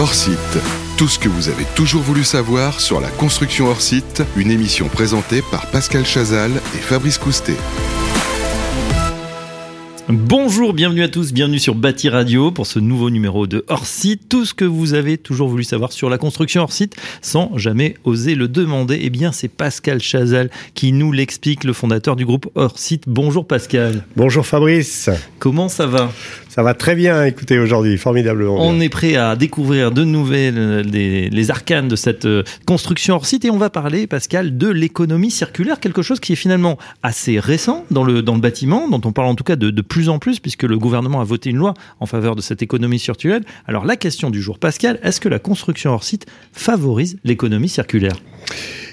Hors site. Tout ce que vous avez toujours voulu savoir sur la construction hors site, une émission présentée par Pascal Chazal et Fabrice Coustet. Bonjour, bienvenue à tous, bienvenue sur Bâti Radio pour ce nouveau numéro de Hors Site. Tout ce que vous avez toujours voulu savoir sur la construction hors site sans jamais oser le demander, eh bien c'est Pascal Chazal qui nous l'explique, le fondateur du groupe Hors Site. Bonjour Pascal. Bonjour Fabrice. Comment ça va? Ça va très bien, écoutez, aujourd'hui, formidablement. On bien. est prêt à découvrir de nouvelles, les, les arcanes de cette euh, construction hors site et on va parler, Pascal, de l'économie circulaire, quelque chose qui est finalement assez récent dans le, dans le bâtiment, dont on parle en tout cas de, de plus en plus, puisque le gouvernement a voté une loi en faveur de cette économie circulaire. Alors la question du jour, Pascal, est-ce que la construction hors site favorise l'économie circulaire?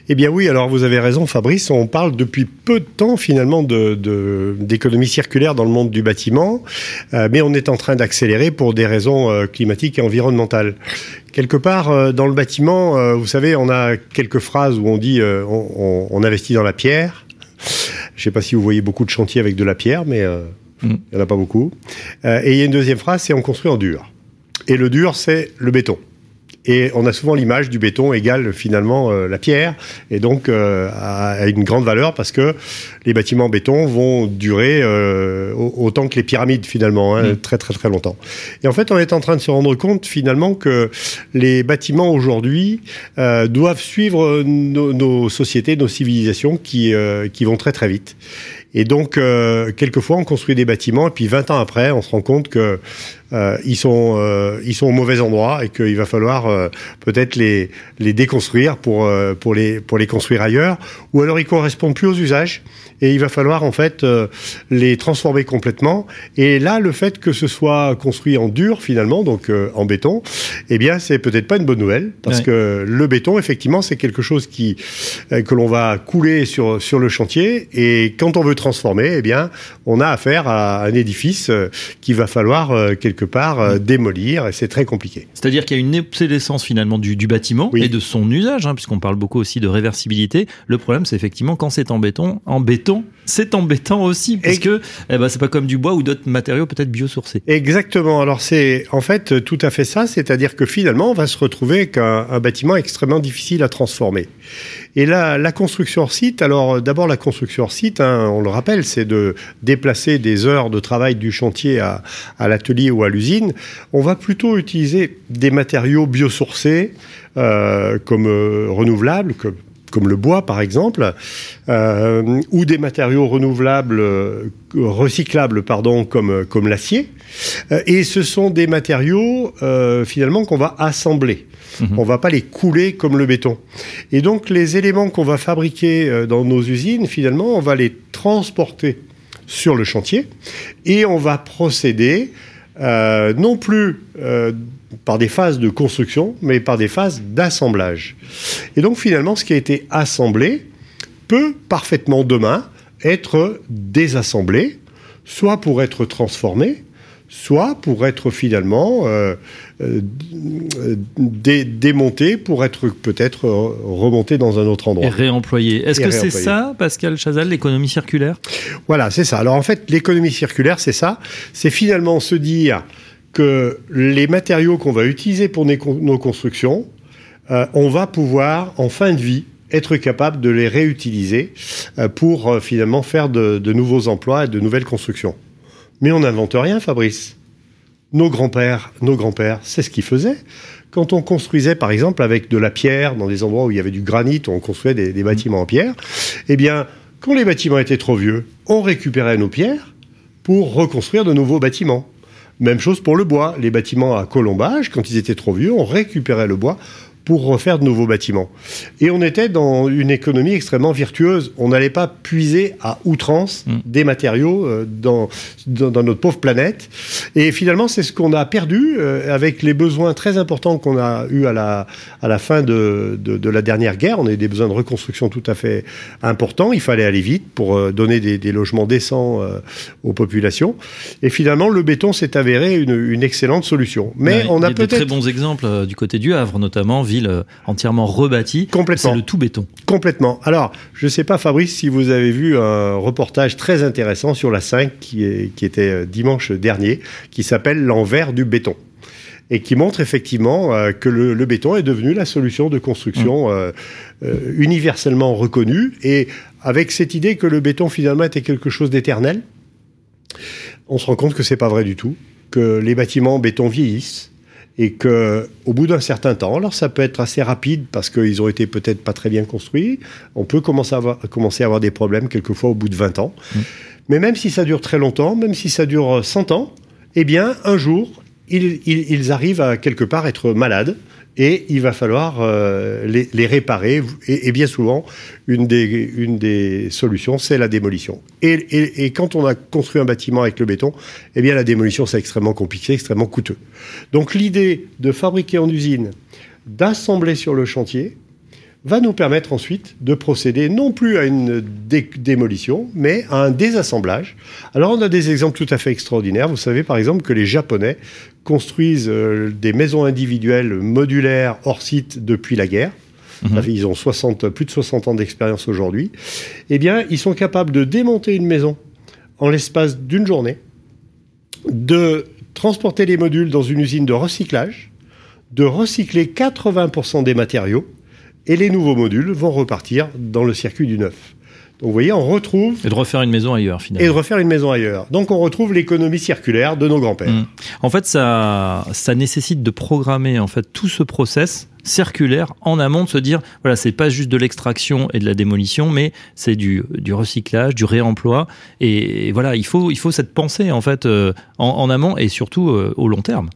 Eh bien oui, alors vous avez raison Fabrice, on parle depuis peu de temps finalement d'économie circulaire dans le monde du bâtiment, euh, mais on est en train d'accélérer pour des raisons euh, climatiques et environnementales. Quelque part euh, dans le bâtiment, vous savez, on a quelques phrases où on dit on- on investit dans la pierre. Je ne sais pas si vous voyez beaucoup de chantiers avec de la pierre, mais euh, il Mm. n'y en a pas beaucoup. Euh, et il y a une deuxième phrase, c'est on construit en dur. Et le dur, c'est le béton. Et on a souvent l'image du béton égale finalement euh, la pierre, et donc euh, a, une grande valeur parce que les bâtiments en béton vont durer euh, au- autant que les pyramides finalement, hein, Mm. très très très longtemps. Et en fait, on est en train de se rendre compte finalement que les bâtiments aujourd'hui doivent suivre nos, nos sociétés, nos civilisations qui, qui vont très très vite. Et donc, euh, quelquefois, on construit des bâtiments et puis 20 ans après, on se rend compte que euh, ils sont euh, ils sont au mauvais endroit et qu'il va falloir euh, peut-être les les déconstruire pour euh, pour les pour les construire ailleurs ou alors ils correspondent plus aux usages et il va falloir en fait euh, les transformer complètement et là le fait que ce soit construit en dur finalement donc euh, en béton eh bien c'est peut-être pas une bonne nouvelle parce Ouais. que le béton effectivement c'est quelque chose qui euh, que l'on va couler sur sur le chantier et quand on veut transformer eh bien on a affaire à un édifice euh, qu'il va falloir euh, quelque part euh, démolir et c'est très compliqué. C'est-à-dire qu'il y a une obsolescence finalement du, du bâtiment Oui. et de son usage, hein, puisqu'on parle beaucoup aussi de réversibilité. Le problème, c'est effectivement quand c'est en béton, en béton, c'est embêtant aussi, parce Et- que eh ben, c'est pas comme du bois ou d'autres matériaux peut-être biosourcés. Exactement. Alors c'est en fait tout à fait ça, c'est-à-dire que finalement on va se retrouver avec un, un bâtiment extrêmement difficile à transformer. Et là, la construction hors site, alors d'abord la construction hors site, hein, on le rappelle, c'est de déplacer des heures de travail du chantier à, à l'atelier ou à l'usine. On va plutôt utiliser des matériaux biosourcés euh, comme euh, renouvelables, comme comme le bois par exemple, euh, ou des matériaux renouvelables, euh, recyclables pardon, comme comme l'acier. Euh, et ce sont des matériaux euh, finalement qu'on va assembler. Mhm. On va pas les couler comme le béton. Et donc les éléments qu'on va fabriquer dans nos usines, finalement, on va les transporter sur le chantier et on va procéder euh, non plus par des phases de construction, mais par des phases d'assemblage. Et donc finalement, ce qui a été assemblé peut parfaitement demain être désassemblé, soit pour être transformé, soit pour être finalement euh, euh, dé- démonté, pour être peut-être remonté dans un autre Et endroit. réemployer. Est-ce Et que c'est ça, Pascal Chazal, l'économie circulaire? Voilà, c'est ça. Alors en fait, l'économie circulaire, c'est ça. C'est finalement se dire que les matériaux qu'on va utiliser pour nos con- nos constructions, euh, on va pouvoir, en fin de vie, être capable de les réutiliser euh, pour euh, finalement faire de, nouveaux emplois et de nouvelles constructions. Mais on n'invente rien, Fabrice. Nos grands-pères, nos grands-pères, c'est ce qu'ils faisaient. Quand on construisait, par exemple, avec de la pierre, dans des endroits où il y avait du granit, on construisait des bâtiments en pierre, eh bien, quand les bâtiments étaient trop vieux, on récupérait nos pierres pour reconstruire de nouveaux bâtiments. Même chose pour le bois. Les bâtiments à colombage, quand ils étaient trop vieux, on récupérait le bois pour refaire de nouveaux bâtiments. Et on était dans une économie extrêmement virtueuse. On n'allait pas puiser à outrance Mm. des matériaux euh, dans, dans, dans notre pauvre planète. Et finalement, c'est ce qu'on a perdu euh, avec les besoins très importants qu'on a eu à la, à la fin de, de, de la dernière guerre. On a eu des besoins de reconstruction tout à fait importants. Il fallait aller vite pour euh, donner des, des logements décents aux populations. Et finalement, le béton s'est avéré une, une excellente solution. Mais Ouais, on il y a a de très peut-être bons exemples du côté du Havre, notamment, ville euh, entièrement rebâtie. Complètement. C'est le tout béton. Complètement. Alors, je ne sais pas, Fabrice, si vous avez vu un reportage très intéressant sur la 5 qui, est, qui était euh, dimanche dernier, qui s'appelle L'envers du béton. et qui montre effectivement euh, que le, le, béton est devenu la solution de construction mmh. euh, euh, universellement reconnue et avec cette idée que le béton finalement était quelque chose d'éternel. On se rend compte que c'est pas vrai du tout, que les bâtiments en béton vieillissent et que au bout d'un certain temps, alors ça peut être assez rapide parce qu'ils ont été peut-être pas très bien construits, on peut commencer à avoir, commencer à avoir des problèmes quelquefois au bout de 20 ans. Mmh. Mais même si ça dure très longtemps, même si ça dure 100 ans, eh bien, un jour, ils, ils, ils, arrivent à quelque part être malades et il va falloir euh, les, réparer. Et, et, bien souvent, une des, une des solutions, c'est la démolition. Et, et, et, quand on a construit un bâtiment avec le béton, eh bien la démolition, c'est extrêmement compliqué, extrêmement coûteux. Donc l'idée de fabriquer en usine, d'assembler sur le chantier, va nous permettre ensuite de procéder non plus à une dé démolition, mais à un désassemblage. Alors on a des exemples tout à fait extraordinaires. Vous savez par exemple que les Japonais construisent euh, des maisons individuelles modulaires hors site depuis la guerre. Mmh. Ils ont 60, plus de 60 ans d'expérience aujourd'hui. Eh bien, ils sont capables de démonter une maison en l'espace d'une journée, de transporter les modules dans une usine de recyclage, de recycler 80% des matériaux et les nouveaux modules vont repartir dans le circuit du neuf. Donc vous voyez, on retrouve... Et de refaire une maison ailleurs, finalement. Et de refaire une maison ailleurs. Donc on retrouve l'économie circulaire de nos grands-pères. Mmh. En fait, ça, ça nécessite de programmer en fait tout ce process circulaire en amont, de se dire, voilà, c'est pas juste de l'extraction et de la démolition, mais c'est du, du recyclage, du réemploi. Et, et, voilà, il faut, il faut cette pensée, en fait, euh, en, en, amont et surtout euh, au long terme.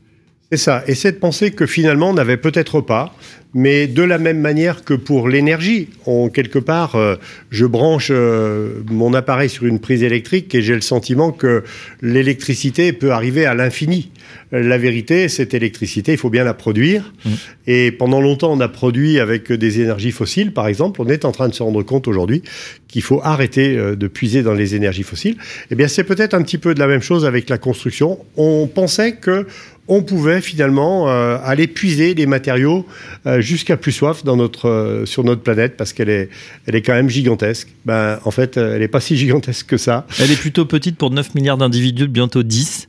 C'est ça. Et cette pensée que finalement on n'avait peut-être pas, mais de la même manière que pour l'énergie, on quelque part, euh, je branche euh, mon appareil sur une prise électrique et j'ai le sentiment que l'électricité peut arriver à l'infini. La vérité, cette électricité, il faut bien la produire. Mmh. Et pendant longtemps, on a produit avec des énergies fossiles, par exemple. On est en train de se rendre compte aujourd'hui qu'il faut arrêter euh, de puiser dans les énergies fossiles. Eh bien, c'est peut-être un petit peu de la même chose avec la construction. On pensait que on pouvait finalement euh, aller puiser les matériaux euh, jusqu'à plus soif dans notre, euh, sur notre planète parce qu'elle est, elle est quand même gigantesque. Ben, en fait, elle n'est pas si gigantesque que ça. Elle est plutôt petite pour 9 milliards d'individus, bientôt 10.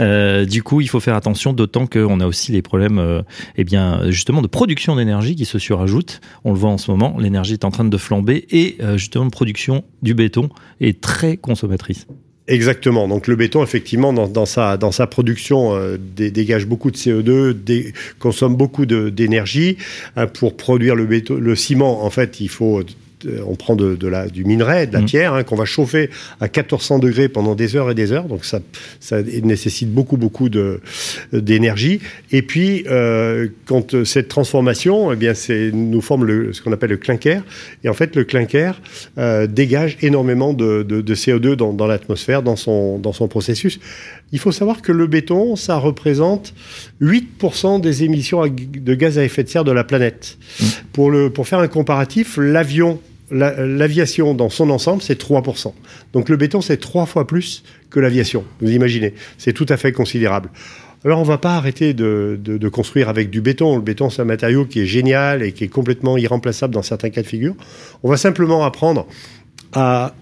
Euh, du coup, il faut faire attention, d'autant qu'on a aussi les problèmes, euh, eh bien, justement, de production d'énergie qui se surajoutent. On le voit en ce moment, l'énergie est en train de flamber et euh, justement, de production du béton est très consommatrice. Exactement. Donc le béton, effectivement, dans, sa, dans sa production, euh, dé, dégage beaucoup de CO2, dé, consomme beaucoup d'énergie. Euh, pour produire le, béton, le ciment, en fait, il faut on prend de, de, la, du minerai, de la mmh. pierre, hein, qu'on va chauffer à 1400 degrés pendant des heures et des heures. Donc ça, ça nécessite beaucoup, beaucoup d'énergie. Et puis, euh, quand cette transformation, eh bien, nous forme le, ce qu'on appelle le clinker. Et en fait, le clinker euh, dégage énormément de, de, de CO2 dans, dans l'atmosphère, dans son, dans son processus. Il faut savoir que le béton, ça représente 8% des émissions de gaz à effet de serre de la planète. Mmh. Pour, le, pour faire un comparatif, l'avion l'aviation la, dans son ensemble, c'est 3%. Donc le béton, c'est trois fois plus que l'aviation. Vous imaginez, c'est tout à fait considérable. Alors on ne va pas arrêter de, de, construire avec du béton. Le béton, c'est un matériau qui est génial et qui est complètement irremplaçable dans certains cas de figure. On va simplement apprendre à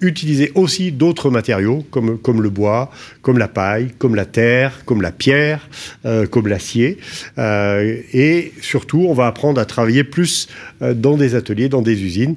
utiliser aussi d'autres matériaux comme, comme le bois, comme la paille, comme la terre, comme la pierre, euh, comme l'acier. Euh, et surtout, on va apprendre à travailler plus euh, dans des ateliers, dans des usines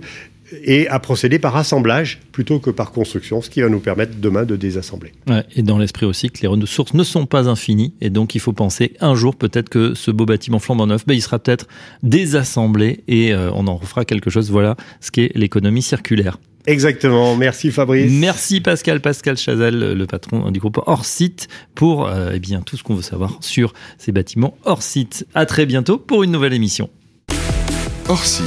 et à procéder par assemblage plutôt que par construction, ce qui va nous permettre demain de désassembler. Ouais, et dans l'esprit aussi que les ressources ne sont pas infinies, et donc il faut penser un jour peut-être que ce beau bâtiment flambant neuf, ben, il sera peut-être désassemblé et euh, on en refera quelque chose. Voilà ce qu'est l'économie circulaire. Exactement. Merci Fabrice. Merci Pascal, Pascal Chazal, le patron du groupe Hors Site, pour euh, eh bien tout ce qu'on veut savoir sur ces bâtiments hors site. À très bientôt pour une nouvelle émission. Hors site,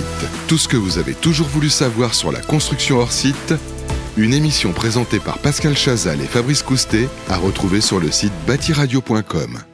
tout ce que vous avez toujours voulu savoir sur la construction hors site. Une émission présentée par Pascal Chazal et Fabrice Coustet à retrouver sur le site bâtiradio.com.